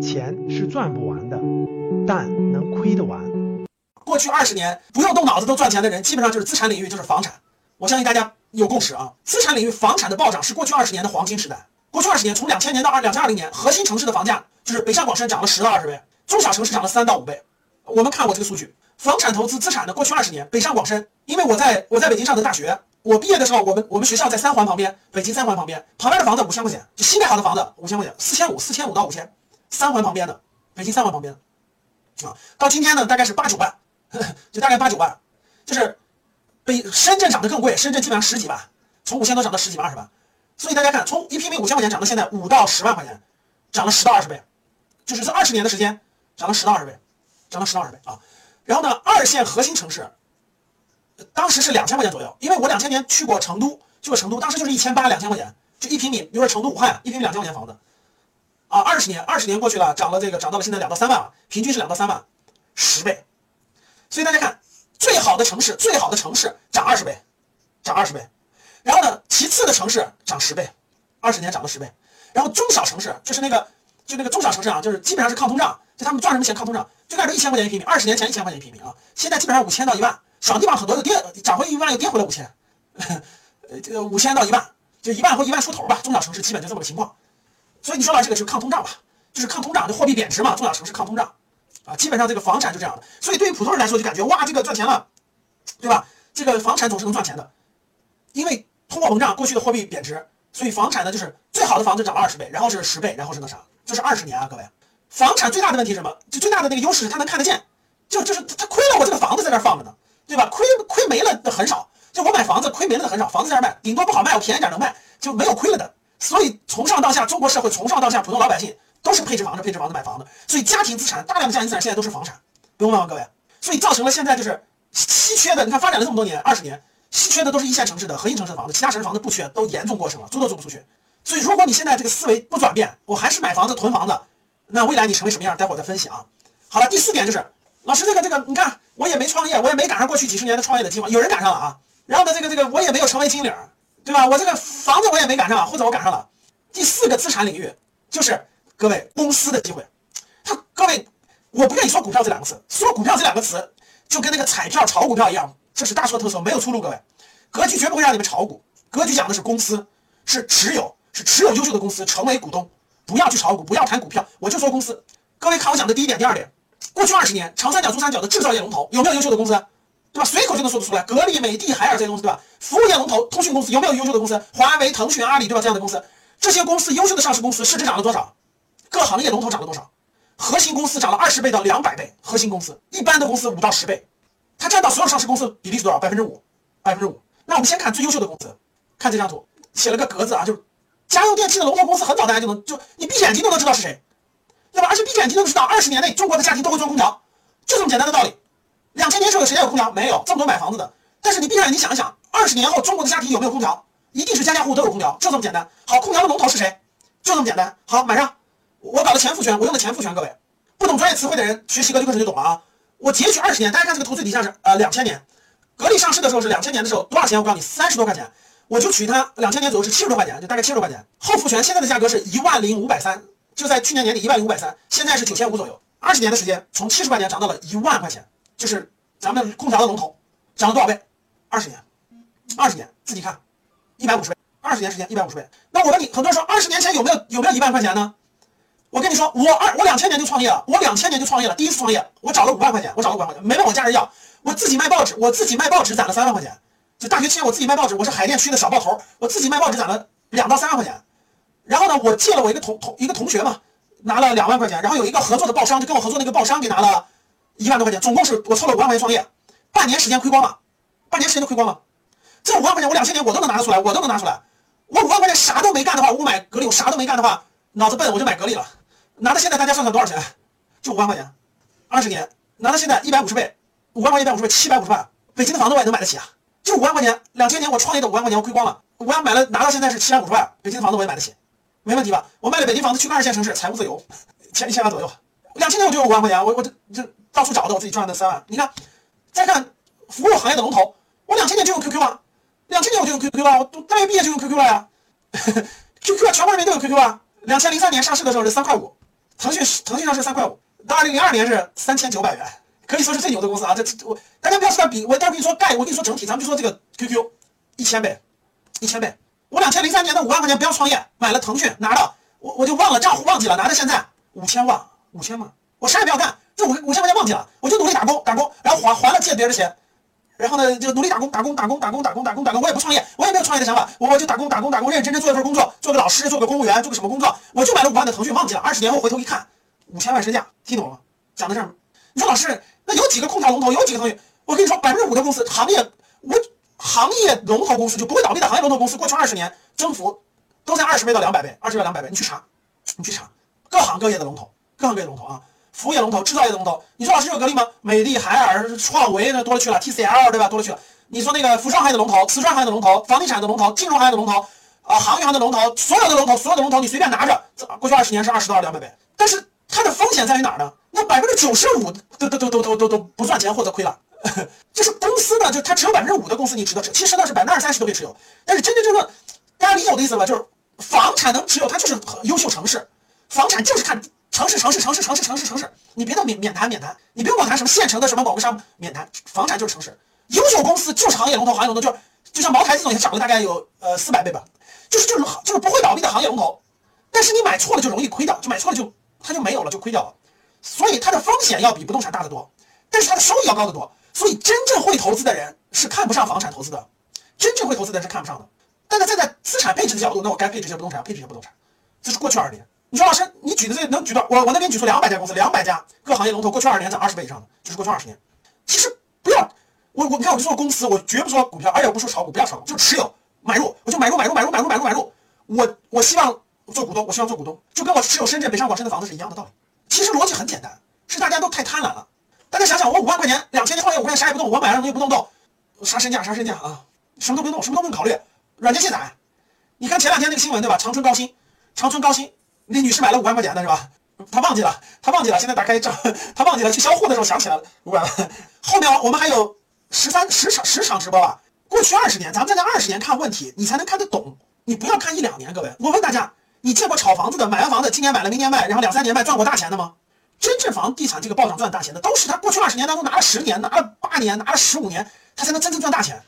钱是赚不完的，但能亏得完。过去二十年不用动脑子都赚钱的人，基本上就是资产领域，就是房产。我相信大家有共识啊，资产领域房产的暴涨是过去二十年的黄金时代。过去二十年，从两千年到二两千二零年，核心城市的房价就是北上广深涨了十到二十倍，中小城市涨了三到五倍。我们看过这个数据，房产投资资产的过去二十年，北上广深，因为我在我在北京上的大学，我毕业的时候，我们我们学校在三环旁边，北京三环旁边，旁边的房子五千块钱，就新盖好的房子五千块钱，四千五，四千五到五千，三环旁边的，北京三环旁边的，啊，到今天呢，大概是八九万，就大概八九万，就是北深圳涨得更贵，深圳基本上十几万，从五千多涨到十几万，二十万。所以大家看，从一平米五千块钱涨到现在五到十万块钱，涨了十到二十倍，就是这二十年的时间涨了十到二十倍，涨了十到二十倍啊。然后呢，二线核心城市当时是两千块钱左右，因为我两千年去过成都，去过成都，当时就是一千八两千块钱，就一平米，比如说成都武汉一平米两千块钱房子，啊，二十年二十年过去了，涨了这个涨到了现在两到三万啊，平均是两到三万，十倍。所以大家看，最好的城市，最好的城市涨二十倍，涨二十倍。然后呢，其次的城市涨十倍，二十年涨了十倍。然后中小城市就是那个，就那个中小城市啊，就是基本上是抗通胀，就他们赚什么钱抗通胀。最开始一千块钱一平米，二十年前一千块钱一平米啊，现在基本上五千到一万，小地方很多又跌，涨回一万又跌回来五千，呃，这个五千到一万，就一万或一万出头吧。中小城市基本就这么个情况。所以你说到这个是抗通胀吧，就是抗通胀，就货币贬值嘛。中小城市抗通胀啊，基本上这个房产就这样的。所以对于普通人来说，就感觉哇，这个赚钱了，对吧？这个房产总是能赚钱的，因为。通货膨胀，过去的货币贬值，所以房产呢就是最好的房子涨了二十倍，然后是十倍，然后是那啥，就是二十年啊，各位。房产最大的问题是什么？就最大的那个优势是它能看得见，就就是它亏了，我这个房子在这放着呢，对吧？亏亏没了的很少，就我买房子亏没了的很少，房子在这卖，顶多不好卖，我便宜点能卖，就没有亏了的。所以从上到下，中国社会从上到下，普通老百姓都是配置房子、配置房子、买房子，所以家庭资产大量的家庭资产现在都是房产，不用问吗，各位？所以造成了现在就是稀缺的，你看发展了这么多年，二十年。稀缺的都是一线城市的核心城市的房子，其他城市房子不缺，都严重过剩了，租都租不出去。所以，如果你现在这个思维不转变，我还是买房子囤房子，那未来你成为什么样？待会儿再分析啊。好了，第四点就是，老师这个这个，你看我也没创业，我也没赶上过去几十年的创业的机会，有人赶上了啊。然后呢，这个这个我也没有成为经理，对吧？我这个房子我也没赶上，或者我赶上了。第四个资产领域就是各位公司的机会。他各位，我不愿意说股票这两个词，说股票这两个词就跟那个彩票炒股票一样。这是大错特错，没有出路。各位，格局绝不会让你们炒股，格局讲的是公司，是持有，是持有优秀的公司成为股东，不要去炒股，不要谈股票，我就说公司。各位看我讲的第一点、第二点，过去二十年，长三角、珠三角的制造业龙头有没有优秀的公司？对吧？随口就能说得出来，格力、美的、海尔这些公司，对吧？服务业龙头、通讯公司有没有优秀的公司？华为、腾讯、阿里，对吧？这样的公司，这些公司优秀的上市公司市值涨了多少？各行业龙头涨了多少？核心公司涨了二十倍到两百倍，核心公司一般的公司五到十倍。它占到所有上市公司比例是多少？百分之五，百分之五。那我们先看最优秀的公司，看这张图，写了个格子啊，就是家用电器的龙头公司，很早大家就能就你闭眼睛都能知道是谁，对吧？而且闭眼睛都知道，二十年内中国的家庭都会装空调，就这么简单的道理。两千年时候有谁家有空调？没有，这么多买房子的。但是你闭上眼睛想一想，二十年后中国的家庭有没有空调？一定是家家户户都有空调，就这么简单。好，空调的龙头是谁？就这么简单。好，买上我搞的前复权，我用的前复权，各位不懂专业词汇的人学习格局课程就懂了啊。我截取二十年，大家看这个图最底下是呃两千年，格力上市的时候是两千年的时候多少钱？我告诉你三十多块钱，我就取它两千年左右是七十多块钱，就大概七十多块钱。后复权现在的价格是一万零五百三，就在去年年底一万零五百三，现在是九千五左右。二十年的时间从七十块钱涨到了一万块钱，就是咱们空调的龙头，涨了多少倍？二十年，二十年自己看，一百五十倍，二十年时间一百五十倍。那我问你，很多人说二十年前有没有有没有一万块钱呢？我跟你说，我二我两千年就创业了，我两千年就创业了，第一次创业，我找了五万块钱，我找了五万块钱，没问我家人要，我自己卖报纸，我自己卖报纸攒了三万块钱，就大学期间我自己卖报纸，我是海淀区的小报头，我自己卖报纸攒了两到三万块钱，然后呢，我借了我一个同同一个同学嘛，拿了两万块钱，然后有一个合作的报商就跟我合作那个报商给拿了一万多块钱，总共是我凑了五万块钱创业，半年时间亏光了，半年时间都亏光了，这五万块钱我两千年我都能拿得出来，我都能拿出来，我五万块钱啥都没干的话，我买格力，我啥都没干的话，脑子笨我就买格力了。拿到现在，大家算算多少钱？就五万块钱，二十年拿到现在一百五十倍，五万块钱一百五十倍，七百五十万。北京的房子我也能买得起啊，就五万块钱。两千年我创业的五万块钱我亏光了，五万买了拿到现在是七百五十万。北京的房子我也买得起，没问题吧？我卖了北京房子去个二线城市，财务自由，千一千万左右。两千年我就有五万块钱，我我这这到处找的，我自己赚的三万。你看，再看服务行业的龙头，我两千年就用 QQ 啊，两千年我就用 QQ 啊，我大学毕业就用 QQ 了呀，QQ 啊，全国人民都有 QQ 啊。两千零三年上市的时候是三块五，腾讯腾讯上市三块五，到二零零二年是三千九百元，可以说是最牛的公司啊！这我大家不要说比，我待会跟你说概，我跟你说整体，咱们就说这个 QQ，一千倍，一千倍。我两千零三年的五万块钱不要创业，买了腾讯，拿到我我就忘了账户忘记了，拿到现在五千万，五千万，我啥也不要干，这五五千块钱忘记了，我就努力打工打工，然后还还了借别人的钱。然后呢，就努力打工，打工，打工，打工，打工，打工，打工。我也不创业，我也没有创业的想法，我我就打工，打工，打工，认认真真做一份工作，做个老师，做个公务员，做个什么工作，我就买了五万的腾讯，忘记了。二十年后回头一看，五千万身价，听懂了吗？讲到这儿，你说老师，那有几个空调龙头，有几个腾讯？我跟你说，百分之五的公司，行业，我行业龙头公司就不会倒闭的行业龙头公司，过去二十年增幅都在二十倍到两百倍，二十倍到两百倍，你去查，你去查，各行各业的龙头，各行各业龙头啊。服务业龙头、制造业龙头，你说老师有格力吗？美的、海尔、创维那多了去了，TCL 对吧？多了去了。你说那个服装行业的龙头、瓷砖行业的龙头、房地产的龙头、金融行业的龙头，啊，航运行业的龙头，所有的龙头，所有的龙头，你随便拿着，过去二十年是二十到两百倍。但是它的风险在于哪儿呢？那百分之九十五都都都都都都都不赚钱或者亏了。就是公司呢，就它只有百分之五的公司你值得持，其实呢是百分之二三十都可以持有。但是真真正正，大家理解我的意思吧？就是房产能持有，它就是优秀城市，房产就是看。城市，城市，城市，城市，城市，城市，你别的免免谈，免谈，你不用管它什么县城的什么某个商免谈，房产就是城市，优秀公司就是行业龙头，行业龙头就是就像茅台这种，也涨了大概有呃四百倍吧，就是就是就是不会倒闭的行业龙头，但是你买错了就容易亏掉，就买错了就它就没有了，就亏掉了，所以它的风险要比不动产大得多，但是它的收益要高得多，所以真正会投资的人是看不上房产投资的，真正会投资的人是看不上的，但是站在资产配置的角度，那我该配置些不动产，配置些不动产，这是过去二十年。你说老师，你举的这能举到我？我能给你举出两百家公司，两百家各行业龙头，过去二十年涨二十倍以上的，就是过去二十年。其实不要我我你看我就说公司，我绝不说股票，而且我不说炒股，不要炒股，就持有买入，我就买入买入买入买入买入买入。我我希望做股东，我希望做股东，就跟我持有深圳北上广深的房子是一样的道理。其实逻辑很简单，是大家都太贪婪了。大家想想，我五万块钱，两千年创业，五万啥也不动，我买了东西不动动，啥身价啥身价啊？什么都不动，什么都不用考虑，软件卸载。你看前两天那个新闻对吧？长春高新，长春高新。那女士买了五万块钱的是吧？她忘记了，她忘记了。现在打开账，她忘记了。去销户的时候想起来了，五万。后面我们还有十三十场十场直播吧。过去二十年，咱们站在二十年看问题，你才能看得懂。你不要看一两年，各位。我问大家，你见过炒房子的，买完房子今年买了，明年卖，然后两三年卖赚过大钱的吗？真正房地产这个暴涨赚大钱的，都是他过去二十年当中拿了十年，拿了八年，拿了十五年，他才能真正赚大钱。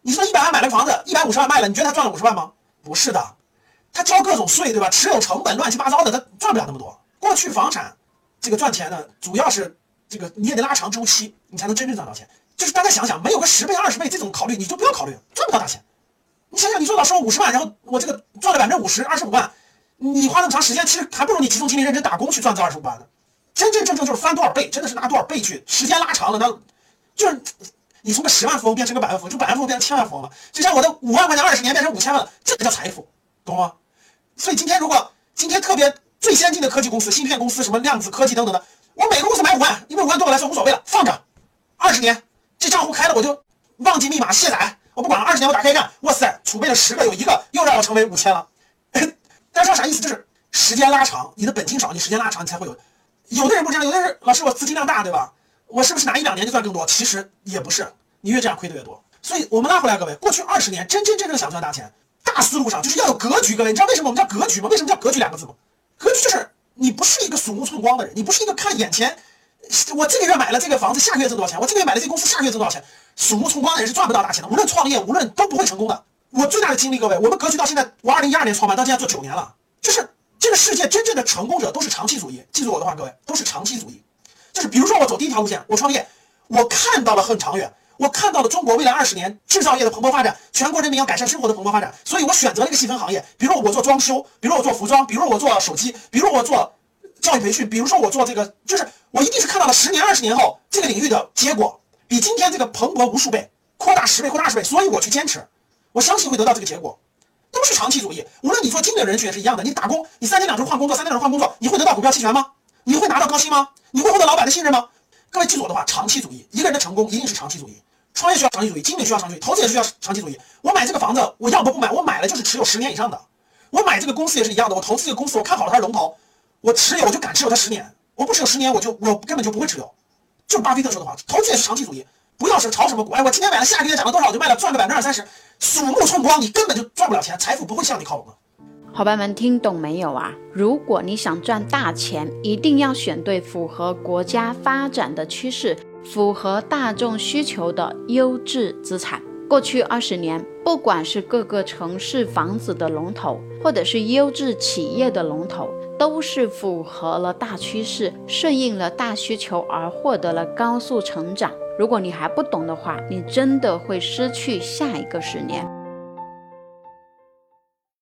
你说一百万买了个房子，一百五十万卖了，你觉得他赚了五十万吗？不是的。他交各种税，对吧？持有成本乱七八糟的，他赚不了那么多。过去房产这个赚钱呢，主要是这个你也得拉长周期，你才能真正赚到钱。就是大家想想，没有个十倍、二十倍这种考虑，你就不要考虑，赚不到大钱。你想想，你说老师我五十万，然后我这个赚了百分之五十，二十五万，你花那么长时间，其实还不如你集中精力认真打工去赚这二十五万呢。真真正正就是翻多少倍，真的是拿多少倍去，时间拉长了，那就是你从个十万富翁变成个百万富翁，就百万富翁变成千万富翁了。就像我的五万块钱，二十年变成五千万了，这才叫财富，懂吗？所以今天如果今天特别最先进的科技公司、芯片公司、什么量子科技等等的，我每个公司买五万，因为五万对我来说无所谓了，放着，二十年这账户开了我就忘记密码卸载，我不管了，二十年我打开一看，哇塞，储备了十个有一个又让我成为五千了。大家知道啥意思？就是时间拉长，你的本金少，你时间拉长，你才会有。有的人不这样，有的人老师我资金量大，对吧？我是不是拿一两年就赚更多？其实也不是，你越这样亏的越多。所以我们拉回来，各位，过去二十年真真正正想赚大钱。大思路上就是要有格局，各位，你知道为什么我们叫格局吗？为什么叫格局两个字吗？格局就是你不是一个鼠目寸光的人，你不是一个看眼前，我这个月买了这个房子，下个月挣多少钱？我这个月买了这公司，下个月挣多少钱？鼠目寸光的人是赚不到大钱的，无论创业，无论都不会成功的。我最大的经历，各位，我们格局到现在，我二零一二年创办，到现在做九年了。就是这个世界真正的成功者都是长期主义，记住我的话，各位，都是长期主义。就是比如说我走第一条路线，我创业，我看到了很长远。我看到了中国未来二十年制造业的蓬勃发展，全国人民要改善生活的蓬勃发展，所以我选择了一个细分行业，比如我做装修，比如我做服装，比如我做手机，比如我做教育培训，比如说我做这个，就是我一定是看到了十年、二十年后这个领域的结果比今天这个蓬勃无数倍，扩大十倍、扩大二十倍，所以我去坚持，我相信会得到这个结果，都是长期主义。无论你做精品人群也是一样的，你打工，你三天两头换工作，三天两头换工作，你会得到股票期权吗？你会拿到高薪吗？你会获得老板的信任吗？各位记住我的话，长期主义，一个人的成功一定是长期主义。创业需要长期主义，精品需要长期主义，投资也需要长期主义。我买这个房子，我要不不买，我买了就是持有十年以上的。我买这个公司也是一样的，我投资这个公司，我看好了它是龙头，我持有我就敢持有它十年，我不持有十年我就我根本就不会持有。就是巴菲特说的话，投资也是长期主义，不要是炒什么股，哎，我今天买了，下个月涨了多少我就卖了，赚个百分之二三十，鼠目寸光，你根本就赚不了钱，财富不会向你靠拢的。伙伴们听懂没有啊？如果你想赚大钱，一定要选对符合国家发展的趋势、符合大众需求的优质资产。过去二十年，不管是各个城市房子的龙头，或者是优质企业的龙头，都是符合了大趋势、顺应了大需求而获得了高速成长。如果你还不懂的话，你真的会失去下一个十年。